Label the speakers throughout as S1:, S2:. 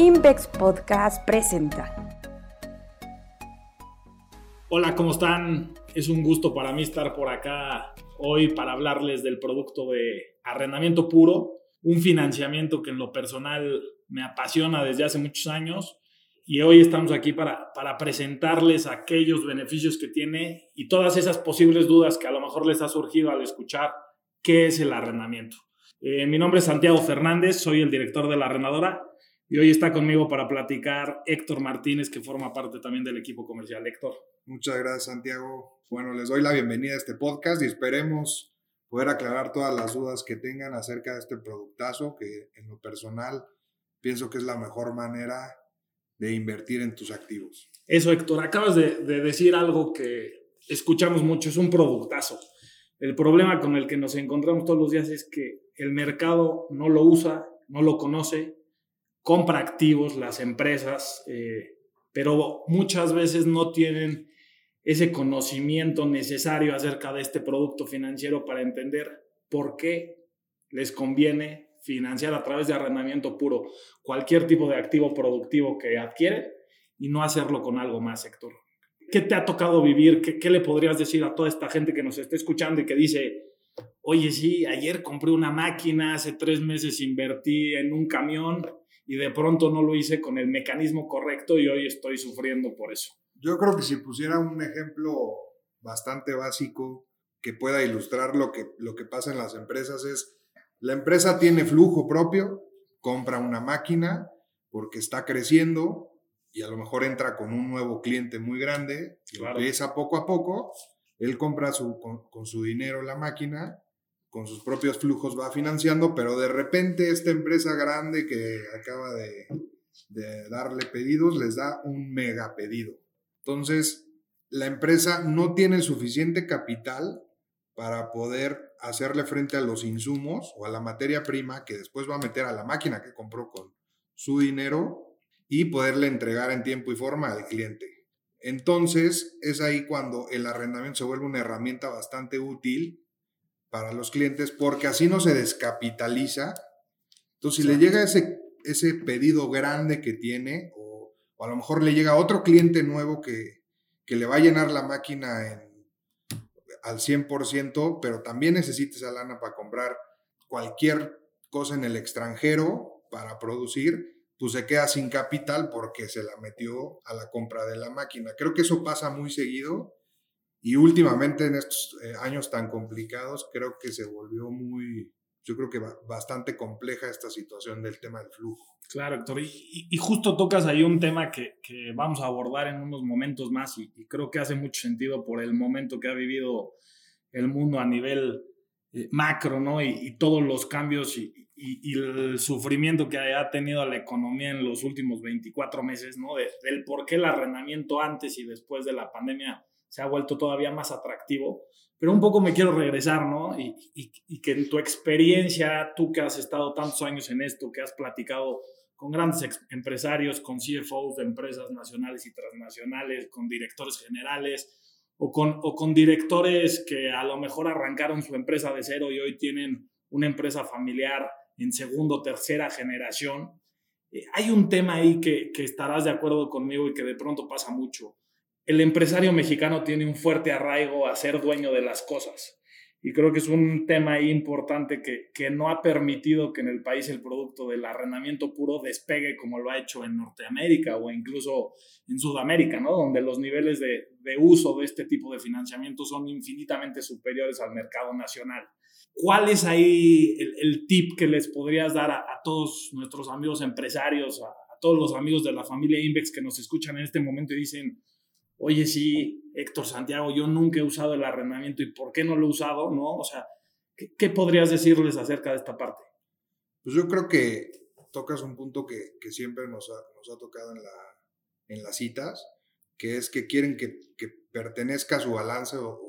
S1: Invex Podcast presenta.
S2: Hola, ¿cómo están? Es un gusto para mí estar por acá hoy para hablarles del producto de arrendamiento puro, un financiamiento que en lo personal me apasiona desde hace muchos años y hoy estamos aquí para, para presentarles aquellos beneficios que tiene y todas esas posibles dudas que a lo mejor les ha surgido al escuchar qué es el arrendamiento. Eh, mi nombre es Santiago Fernández, soy el director de la arrendadora y hoy está conmigo para platicar Héctor Martínez, que forma parte también del equipo comercial. Héctor.
S3: Muchas gracias, Santiago. Bueno, les doy la bienvenida a este podcast y esperemos poder aclarar todas las dudas que tengan acerca de este productazo, que en lo personal pienso que es la mejor manera de invertir en tus activos.
S2: Eso, Héctor, acabas de, de decir algo que escuchamos mucho, es un productazo. El problema con el que nos encontramos todos los días es que el mercado no lo usa, no lo conoce compra activos las empresas, eh, pero muchas veces no tienen ese conocimiento necesario acerca de este producto financiero para entender por qué les conviene financiar a través de arrendamiento puro cualquier tipo de activo productivo que adquiere y no hacerlo con algo más, sector. ¿Qué te ha tocado vivir? ¿Qué, ¿Qué, le podrías decir a toda esta gente que nos está escuchando y que dice, oye, sí, ayer compré una máquina, hace tres meses invertí en un camión y de pronto no lo hice con el mecanismo correcto y hoy estoy sufriendo por eso.
S3: Yo creo que si pusiera un ejemplo bastante básico que pueda ilustrar lo que, lo que pasa en las empresas es, la empresa tiene flujo propio, compra una máquina porque está creciendo y a lo mejor entra con un nuevo cliente muy grande, y empieza poco a poco, él compra su, con su dinero la máquina con sus propios flujos va financiando, pero de repente esta empresa grande que acaba de, darle pedidos les da un mega pedido. Entonces, la empresa no tiene suficiente capital para poder hacerle frente a los insumos o a la materia prima que después va a meter a la máquina que compró con su dinero y poderle entregar en tiempo y forma al cliente. Entonces, es ahí cuando el arrendamiento se vuelve una herramienta bastante útil para los clientes porque así no se descapitaliza. Entonces, si le llega ese, ese pedido grande que tiene, o, a lo mejor le llega otro cliente nuevo que, que le va a llenar la máquina en, al 100%, pero también necesita esa lana para comprar cualquier cosa en el extranjero para producir, pues se queda sin capital porque se la metió a la compra de la máquina. Creo que eso pasa muy seguido y últimamente en estos eh, años tan complicados, creo que se volvió muy, yo creo que bastante compleja esta situación del tema del flujo.
S2: Claro, Héctor. Y, justo tocas ahí un tema que, que, vamos a abordar en unos momentos más y, creo que hace mucho sentido por el momento que ha vivido el mundo a nivel eh, macro, ¿no? Y, todos los cambios y, el sufrimiento que ha tenido la economía en los últimos 24 meses, ¿no? del por qué el arrendamiento antes y después de la pandemia se ha vuelto todavía más atractivo. Pero un poco me quiero regresar, ¿no? Y, y, que en tu experiencia, tú que has estado tantos años en esto, que has platicado con grandes empresarios, con CFOs de empresas nacionales y transnacionales, con directores generales o con, o con directores que a lo mejor arrancaron su empresa de cero y hoy tienen una empresa familiar en segunda o tercera generación. Eh, hay un tema ahí que, que estarás de acuerdo conmigo y que de pronto pasa mucho el empresario mexicano tiene un fuerte arraigo a ser dueño de las cosas. Y creo que es un tema importante que, que no ha permitido que en el país el producto del arrendamiento puro despegue como lo ha hecho en Norteamérica o incluso en Sudamérica, ¿no? donde los niveles de, de uso de este tipo de financiamiento son infinitamente superiores al mercado nacional. ¿Cuál es ahí el, tip que les podrías dar a, todos nuestros amigos empresarios, a todos los amigos de la familia Invex que nos escuchan en este momento y dicen, oye, sí, Héctor Santiago, yo nunca he usado el arrendamiento y ¿por qué no lo he usado? ¿No? O sea, ¿qué, podrías decirles acerca de esta parte?
S3: Pues yo creo que tocas un punto que, siempre nos ha, nos ha tocado en, la, en las citas, que es que quieren que, pertenezca a su balance o,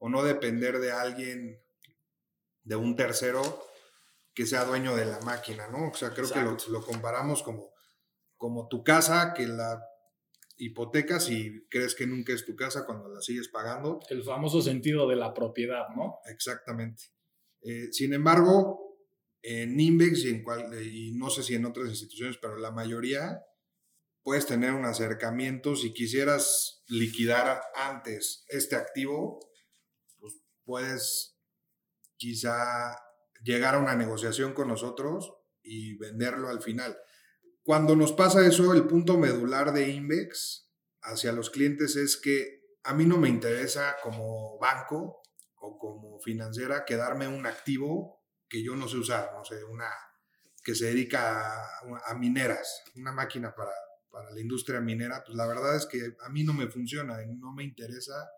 S3: no depender de alguien, de un tercero que sea dueño de la máquina, ¿no? O sea, creo que lo, lo, comparamos como, como tu casa, que la hipotecas y crees que nunca es tu casa cuando la sigues pagando.
S2: El famoso sentido de la propiedad, ¿no?
S3: Exactamente. Eh, sin embargo, en Invex y, en cual, y no sé si en otras instituciones, pero la mayoría puedes tener un acercamiento. Si quisieras liquidar antes este activo, pues puedes quizá llegar a una negociación con nosotros y venderlo al final. Cuando nos pasa eso, el punto medular de Invex hacia los clientes es que a mí no me interesa como banco o como financiera quedarme un activo que yo no sé usar, no sé, una que se dedica a, mineras, una máquina para, para la industria minera, pues la verdad es que a mí no me funciona, no me interesa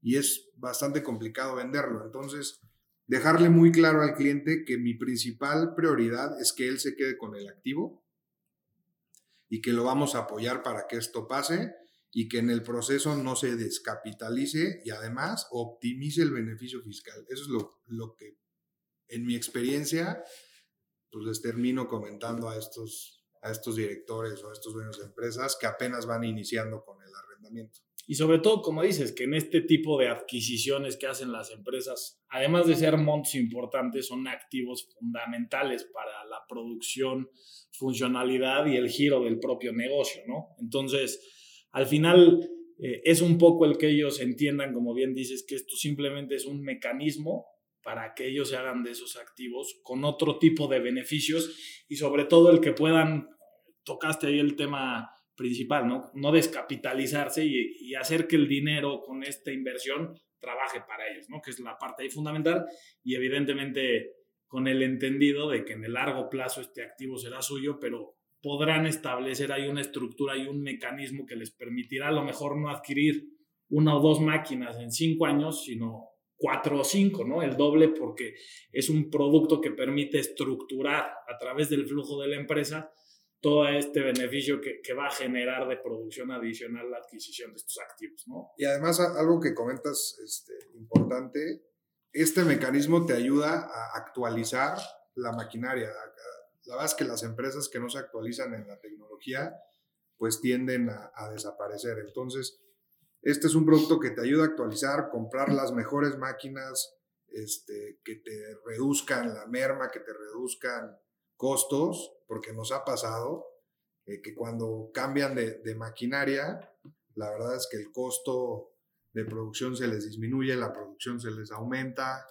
S3: y es bastante complicado venderlo. Entonces, dejarle muy claro al cliente que mi principal prioridad es que él se quede con el activo y que lo vamos a apoyar para que esto pase y que en el proceso no se descapitalice y además optimice el beneficio fiscal. Eso es lo, lo que en mi experiencia pues les termino comentando a estos, a estos directores o a estos dueños de empresas que apenas van iniciando con el arrendamiento.
S2: Y sobre todo, como dices, que en este tipo de adquisiciones que hacen las empresas, además de ser montos importantes, son activos fundamentales para la producción, funcionalidad y el giro del propio negocio, ¿no? Entonces, al final eh, es un poco el que ellos entiendan, como bien dices, que esto simplemente es un mecanismo para que ellos se hagan de esos activos con otro tipo de beneficios y sobre todo el que puedan, tocaste ahí el tema principal, ¿no? No descapitalizarse y, hacer que el dinero con esta inversión trabaje para ellos, ¿no? Que es la parte ahí fundamental y evidentemente con el entendido de que en el largo plazo este activo será suyo, pero podrán establecer ahí una estructura y un mecanismo que les permitirá a lo mejor no adquirir una o dos máquinas en cinco años, sino cuatro o cinco, ¿no? El doble porque es un producto que permite estructurar a través del flujo de la empresa todo este beneficio que, que, va a generar de producción adicional la adquisición de estos activos, ¿no?
S3: Y además algo que comentas este, importante, este mecanismo te ayuda a actualizar la maquinaria. La verdad es que las empresas que no se actualizan en la tecnología, pues tienden a, a desaparecer. Entonces, este es un producto que te ayuda a actualizar, comprar las mejores máquinas, este, que te reduzcan la merma, que te reduzcan costos, porque nos ha pasado eh, que cuando cambian de, maquinaria, la verdad es que el costo de producción se les disminuye, la producción se les aumenta.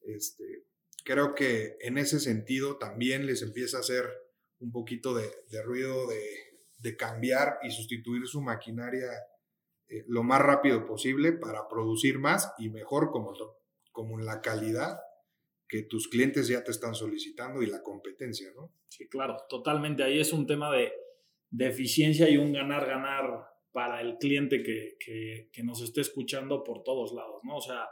S3: Este, creo que en ese sentido también les empieza a hacer un poquito de, ruido de, cambiar y sustituir su maquinaria eh, lo más rápido posible para producir más y mejor como, como en la calidad que tus clientes ya te están solicitando y la competencia, ¿no?
S2: Sí, claro, totalmente. Ahí es un tema de, eficiencia y un ganar-ganar para el cliente que, que, nos esté escuchando por todos lados, ¿no? O sea,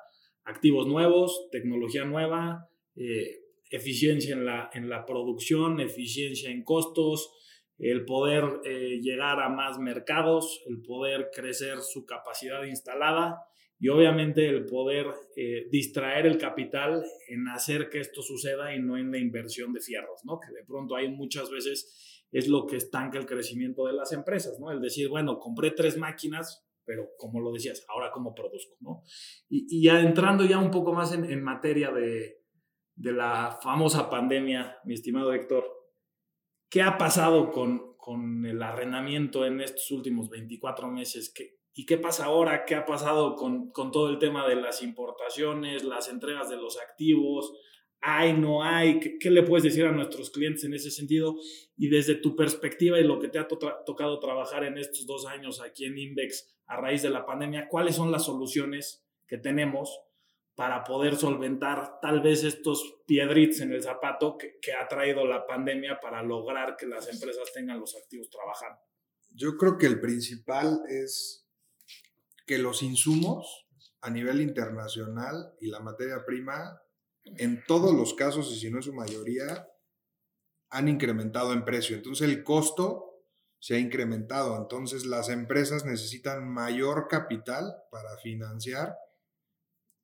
S2: activos nuevos, tecnología nueva, eh, eficiencia en la, en la producción, eficiencia en costos, el poder eh, llegar a más mercados, el poder crecer su capacidad instalada y obviamente el poder eh, distraer el capital en hacer que esto suceda y no en la inversión de fierros, ¿no? Que de pronto hay muchas veces es lo que estanca el crecimiento de las empresas, ¿no? El decir, bueno, compré tres máquinas, pero como lo decías, ahora cómo produzco, ¿no? Y, ya entrando ya un poco más en, materia de, de, la famosa pandemia, mi estimado Héctor, ¿qué ha pasado con, con el arrendamiento en estos últimos 24 meses? ¿Qué, ¿Y qué pasa ahora? ¿Qué ha pasado con, con, todo el tema de las importaciones, las entregas de los activos? ¿Hay, no hay? ¿Qué, le puedes decir a nuestros clientes en ese sentido? Y desde tu perspectiva y lo que te ha tocado trabajar en estos dos años aquí en Invex a raíz de la pandemia, ¿cuáles son las soluciones que tenemos para poder solventar tal vez estos piedritos en el zapato que, que ha traído la pandemia para lograr que las empresas tengan los activos trabajando?
S3: Yo creo que el principal es que los insumos a nivel internacional y la materia prima, en todos los casos, y si no es su mayoría, han incrementado en precio. Entonces el costo se ha incrementado. Entonces las empresas necesitan mayor capital para financiar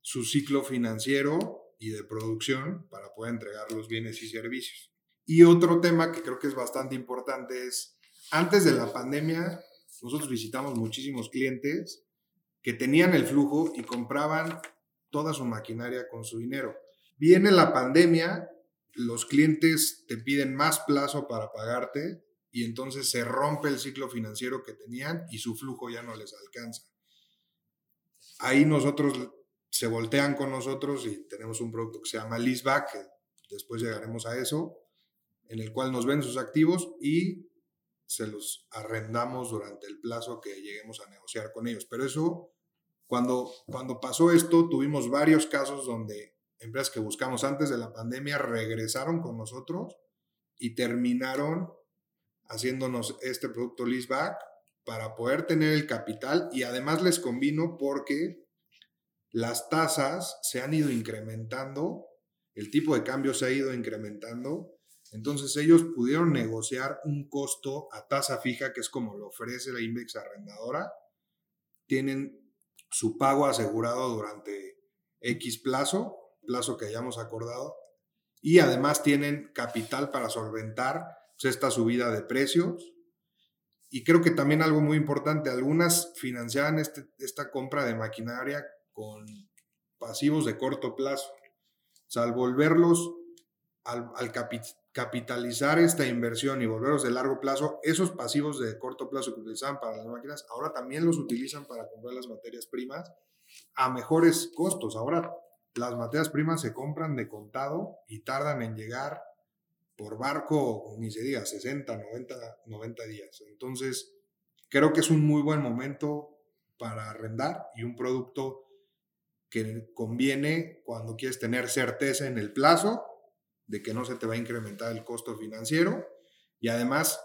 S3: su ciclo financiero y de producción para poder entregar los bienes y servicios. Y otro tema que creo que es bastante importante es, antes de la pandemia, nosotros visitamos muchísimos clientes que tenían el flujo y compraban toda su maquinaria con su dinero. Viene la pandemia, los clientes te piden más plazo para pagarte y entonces se rompe el ciclo financiero que tenían y su flujo ya no les alcanza. Ahí nosotros se voltean con nosotros y tenemos un producto que se llama leaseback, que después llegaremos a eso, en el cual nos ven sus activos y se los arrendamos durante el plazo que lleguemos a negociar con ellos. Pero eso, cuando, cuando pasó esto, tuvimos varios casos donde empresas que buscamos antes de la pandemia regresaron con nosotros y terminaron haciéndonos este producto leaseback para poder tener el capital y además les convino porque las tasas se han ido incrementando, el tipo de cambio se ha ido incrementando, entonces ellos pudieron negociar un costo a tasa fija, que es como lo ofrece la Index arrendadora, tienen su pago asegurado durante X plazo, plazo que hayamos acordado, y además tienen capital para solventar pues, esta subida de precios. Y creo que también algo muy importante, algunas financiaban este, esta compra de maquinaria con pasivos de corto plazo. O sea, al volverlos, al, capitalizar esta inversión y volverlos de largo plazo, esos pasivos de corto plazo que utilizaban para las máquinas, ahora también los utilizan para comprar las materias primas a mejores costos. Ahora las materias primas se compran de contado y tardan en llegar por barco, ni se diga, 60, 90, 90 días. Entonces, creo que es un muy buen momento para arrendar y un producto que conviene cuando quieres tener certeza en el plazo de que no se te va a incrementar el costo financiero y además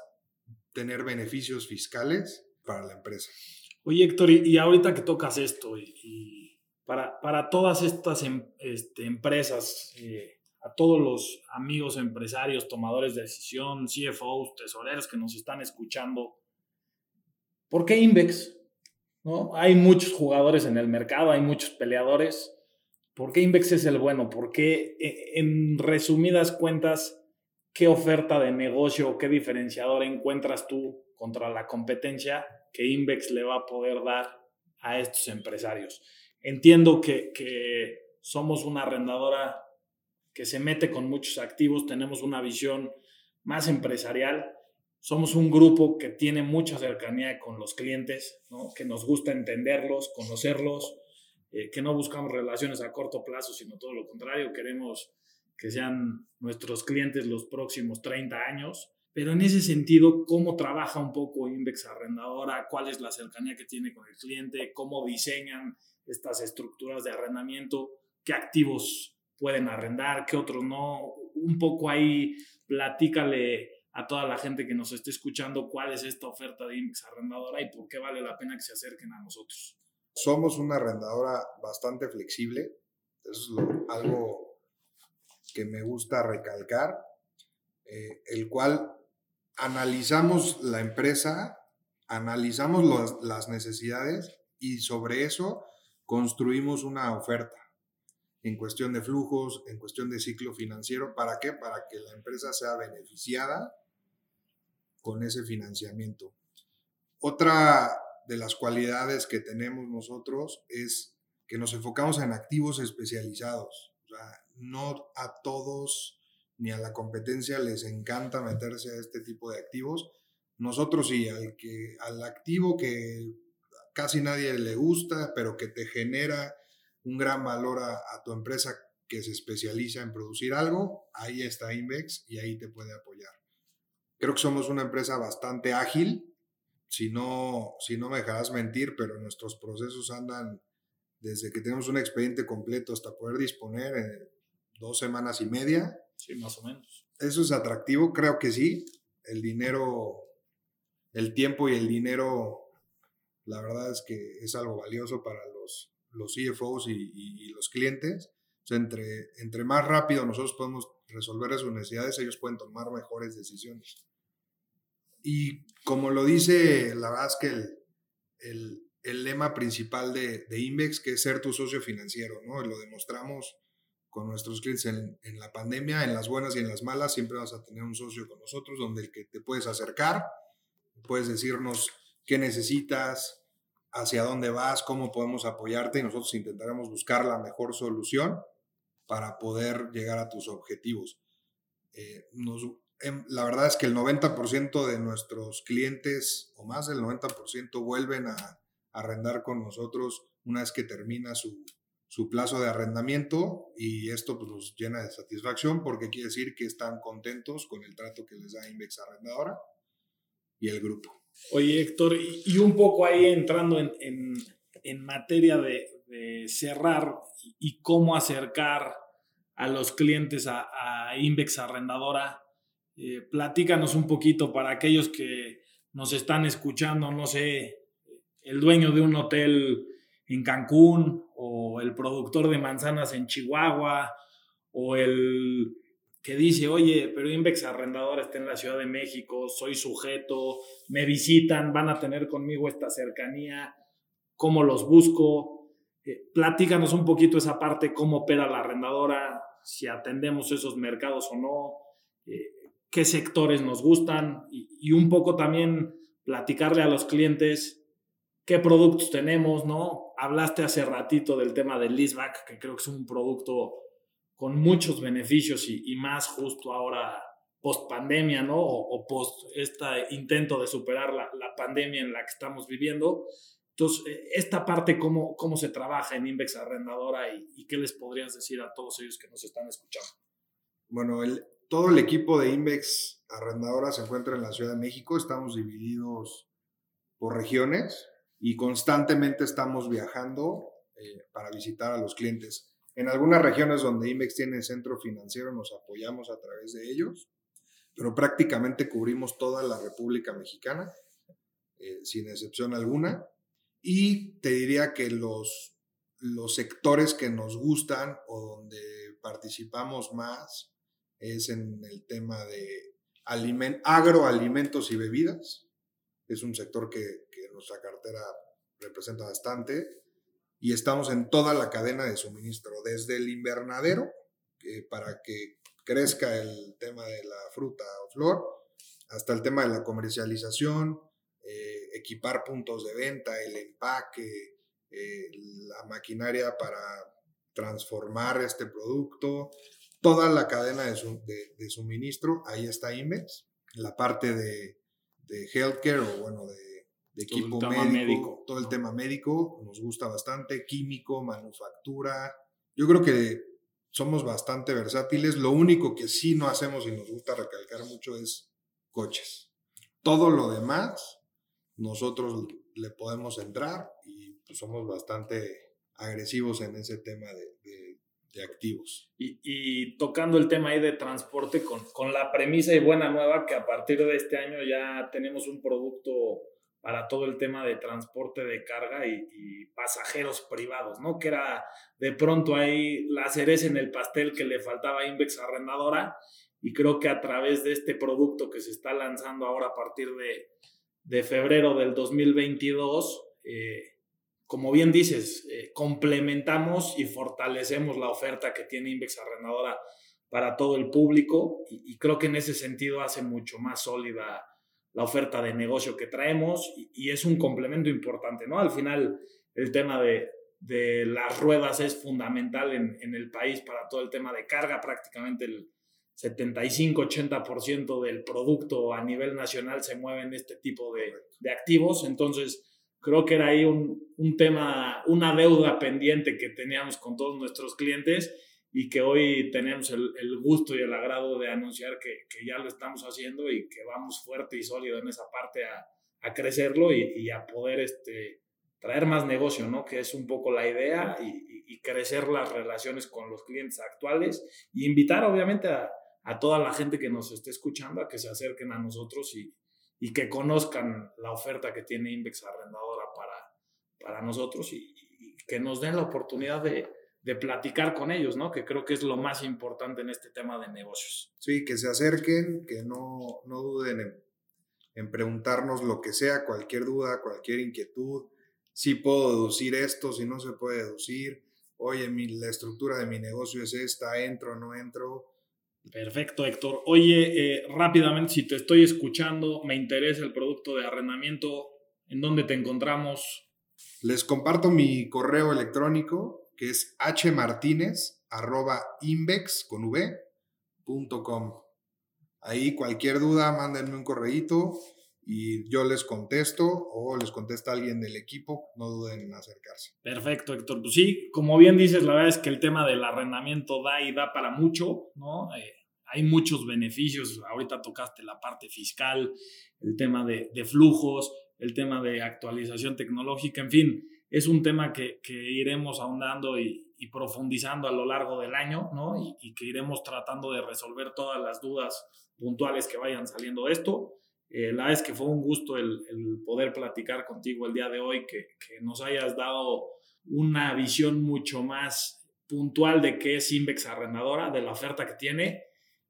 S3: tener beneficios fiscales para la empresa.
S2: Oye, Héctor, y, ahorita que tocas esto, y, para, para, todas estas em, este, empresas, eh, a todos los amigos empresarios, tomadores de decisión, CFOs, tesoreros que nos están escuchando, ¿por qué Invex? ¿no? Hay muchos jugadores en el mercado, hay muchos peleadores. ¿Por qué Invex es el bueno? ¿Por qué, e, en resumidas cuentas, qué oferta de negocio qué diferenciador encuentras tú contra la competencia que Invex le va a poder dar a estos empresarios? Entiendo que, que somos una arrendadora que se mete con muchos activos, tenemos una visión más empresarial, somos un grupo que tiene mucha cercanía con los clientes, que nos gusta entenderlos, conocerlos, eh, que no buscamos relaciones a corto plazo, sino todo lo contrario, queremos que sean nuestros clientes los próximos 30 años. Pero en ese sentido, ¿cómo trabaja un poco Index Arrendadora? ¿Cuál es la cercanía que tiene con el cliente? ¿Cómo diseñan estas estructuras de arrendamiento? ¿Qué activos pueden arrendar? ¿Qué otros no? Un poco ahí, platícale a toda la gente que nos esté escuchando cuál es esta oferta de Index Arrendadora y por qué vale la pena que se acerquen a nosotros.
S3: Somos una arrendadora bastante flexible, eso es algo que me gusta recalcar, eh, el cual analizamos la empresa, analizamos las necesidades y sobre eso construimos una oferta en cuestión de flujos, en cuestión de ciclo financiero. ¿Para qué? Para que la empresa sea beneficiada con ese financiamiento. Otra de las cualidades que tenemos nosotros es que nos enfocamos en activos especializados. O sea, no a todos ni a la competencia les encanta meterse a este tipo de activos. Nosotros sí, al, que, al activo que casi nadie le gusta, pero que te genera un gran valor a, a tu empresa que se especializa en producir algo, ahí está Invex y ahí te puede apoyar. Creo que somos una empresa bastante ágil. Si no, si no me dejarás mentir, pero nuestros procesos andan desde que tenemos un expediente completo hasta poder disponer en dos semanas y media.
S2: Sí, más o menos.
S3: ¿Eso es atractivo? Creo que sí. El dinero, el tiempo y el dinero, la verdad es que es algo valioso para los, los CFOs y, los clientes. entre, entre más rápido nosotros podemos resolver sus necesidades, ellos pueden tomar mejores decisiones. Y como lo dice, la verdad es que el, el, lema principal de, de, Invex, que es ser tu socio financiero, ¿no? Y lo demostramos con nuestros clientes en, en, la pandemia, en las buenas y en las malas, siempre vas a tener un socio con nosotros donde el que te puedes acercar, puedes decirnos qué necesitas, hacia dónde vas, cómo podemos apoyarte y nosotros intentaremos buscar la mejor solución para poder llegar a tus objetivos. Eh, em, la verdad es que el 90% de nuestros clientes, o más del 90%, vuelven a arrendar con nosotros una vez que termina su, su plazo de arrendamiento y esto pues, nos llena de satisfacción porque quiere decir que están contentos con el trato que les da Invex Arrendadora y el grupo.
S2: Oye, Héctor, y, un poco ahí entrando en, en, en materia de, de, cerrar y cómo acercar a los clientes a, a Invex Arrendadora, eh, platícanos un poquito para aquellos que nos están escuchando, no sé, el dueño de un hotel en Cancún o el productor de manzanas en Chihuahua o el que dice, oye, pero Invex Arrendador está en la Ciudad de México, soy sujeto, me visitan, van a tener conmigo esta cercanía, ¿cómo los busco? Eh, platícanos un poquito esa parte, cómo opera la arrendadora, si atendemos esos mercados o no, eh, qué sectores nos gustan y, y un poco también platicarle a los clientes qué productos tenemos, ¿no? Hablaste hace ratito del tema del leaseback, que creo que es un producto con muchos beneficios y, más justo ahora post pandemia, ¿no? O, post este intento de superar la, pandemia en la que estamos viviendo. Entonces, eh, esta parte, ¿cómo, cómo se trabaja en Invex Arrendadora y, y, qué les podrías decir a todos ellos que nos están escuchando?
S3: Bueno, el, todo el equipo de Invex Arrendadora se encuentra en la Ciudad de México. Estamos divididos por regiones y constantemente estamos viajando eh, para visitar a los clientes. En algunas regiones donde IMEX tiene centro financiero nos apoyamos a través de ellos, pero prácticamente cubrimos toda la República Mexicana, eh, sin excepción alguna. Y te diría que los, los sectores que nos gustan o donde participamos más es en el tema de agroalimentos y bebidas. Es un sector que, nuestra cartera representa bastante, y estamos en toda la cadena de suministro, desde el invernadero, para que crezca el tema de la fruta o flor, hasta el tema de la comercialización, eh, equipar puntos de venta, el empaque, eh, la maquinaria para transformar este producto, toda la cadena de, suministro, ahí está IMEX, la parte de, de healthcare o bueno, de equipo médico, todo el tema médico, nos gusta bastante, químico, manufactura. Yo creo que somos bastante versátiles. Lo único que sí no hacemos y nos gusta recalcar mucho es coches. Todo lo demás, nosotros le podemos entrar y pues, somos bastante agresivos en ese tema de, activos.
S2: Y, y, tocando el tema ahí de transporte con, con la premisa y buena nueva que a partir de este año ya tenemos un producto para todo el tema de transporte de carga y, pasajeros privados, ¿no? Que era de pronto ahí la cereza en el pastel que le faltaba a Invex Arrendadora y creo que a través de este producto que se está lanzando ahora a partir de, de febrero del 2022, eh, como bien dices, eh, complementamos y fortalecemos la oferta que tiene Invex Arrendadora para todo el público y creo que en ese sentido hace mucho más sólida la oferta de negocio que traemos y, es un complemento importante, ¿no? Al final, el tema de, de las ruedas es fundamental en, en, el país para todo el tema de carga, prácticamente el 75-80% del producto a nivel nacional se mueve en este tipo de, de activos, entonces creo que era ahí un, un tema, una deuda pendiente que teníamos con todos nuestros clientes y que hoy tenemos el, el, gusto y el agrado de anunciar que, que, ya lo estamos haciendo y que vamos fuerte y sólido en esa parte a, a crecerlo y, y, a poder este, traer más negocio, ¿no? Que es un poco la idea y, y crecer las relaciones con los clientes actuales y invitar obviamente a, a, toda la gente que nos esté escuchando a que se acerquen a nosotros y, que conozcan la oferta que tiene Invex Arrendadora para, nosotros y que nos den la oportunidad de de platicar con ellos, ¿no? Que creo que es lo más importante en este tema de negocios.
S3: Sí, que se acerquen, que no, no duden en, preguntarnos lo que sea, cualquier duda, cualquier inquietud, si puedo deducir esto, si no se puede deducir, oye, mi, la estructura de mi negocio es esta, entro o no entro.
S2: Perfecto, Héctor. Oye, eh, rápidamente, si te estoy escuchando, me interesa el producto de arrendamiento, ¿en dónde te encontramos?
S3: Les comparto mi correo electrónico, que es hmartinez arroba invex con v, Ahí cualquier duda, mándenme un correíto y yo les contesto o les contesta alguien del equipo, no duden en acercarse.
S2: Perfecto, Héctor. Pues sí, como bien dices, la verdad es que el tema del arrendamiento da y da para mucho, ¿no? Eh, hay muchos beneficios, ahorita tocaste la parte fiscal, el tema de, de, flujos, el tema de actualización tecnológica, en fin, es un tema que, iremos ahondando y, profundizando a lo largo del año, ¿no? Y, que iremos tratando de resolver todas las dudas puntuales que vayan saliendo de esto. Eh, la es que fue un gusto el, el, poder platicar contigo el día de hoy, que, que, nos hayas dado una visión mucho más puntual de qué es Invex Arrendadora, de la oferta que tiene.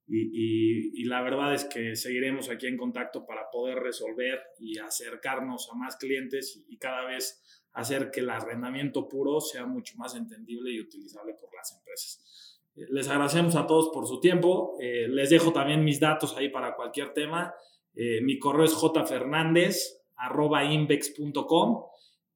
S2: Y, y, y, la verdad es que seguiremos aquí en contacto para poder resolver y acercarnos a más clientes y, cada vez hacer que el arrendamiento puro sea mucho más entendible y utilizable por las empresas. Les agradecemos a todos por su tiempo. Eh, les dejo también mis datos ahí para cualquier tema. Eh, mi correo es jfernandez.invex.com.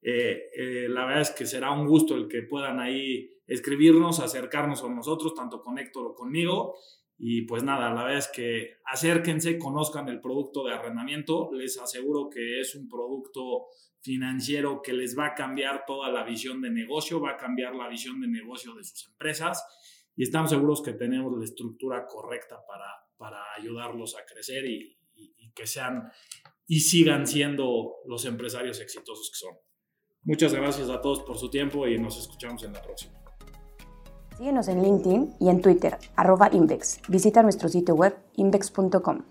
S2: Eh, eh, la verdad es que será un gusto el que puedan ahí escribirnos, acercarnos con nosotros, tanto con Héctor o conmigo. Y pues nada, la verdad es que acérquense, conozcan el producto de arrendamiento. Les aseguro que es un producto financiero que les va a cambiar toda la visión de negocio, va a cambiar la visión de negocio de sus empresas. Y estamos seguros que tenemos la estructura correcta para, para ayudarlos a crecer y, que sean y sigan siendo los empresarios exitosos que son. Muchas gracias a todos por su tiempo y nos escuchamos en la próxima.
S1: Síguenos en LinkedIn y en Twitter, arroba Invex. Visita nuestro sitio web invex.com.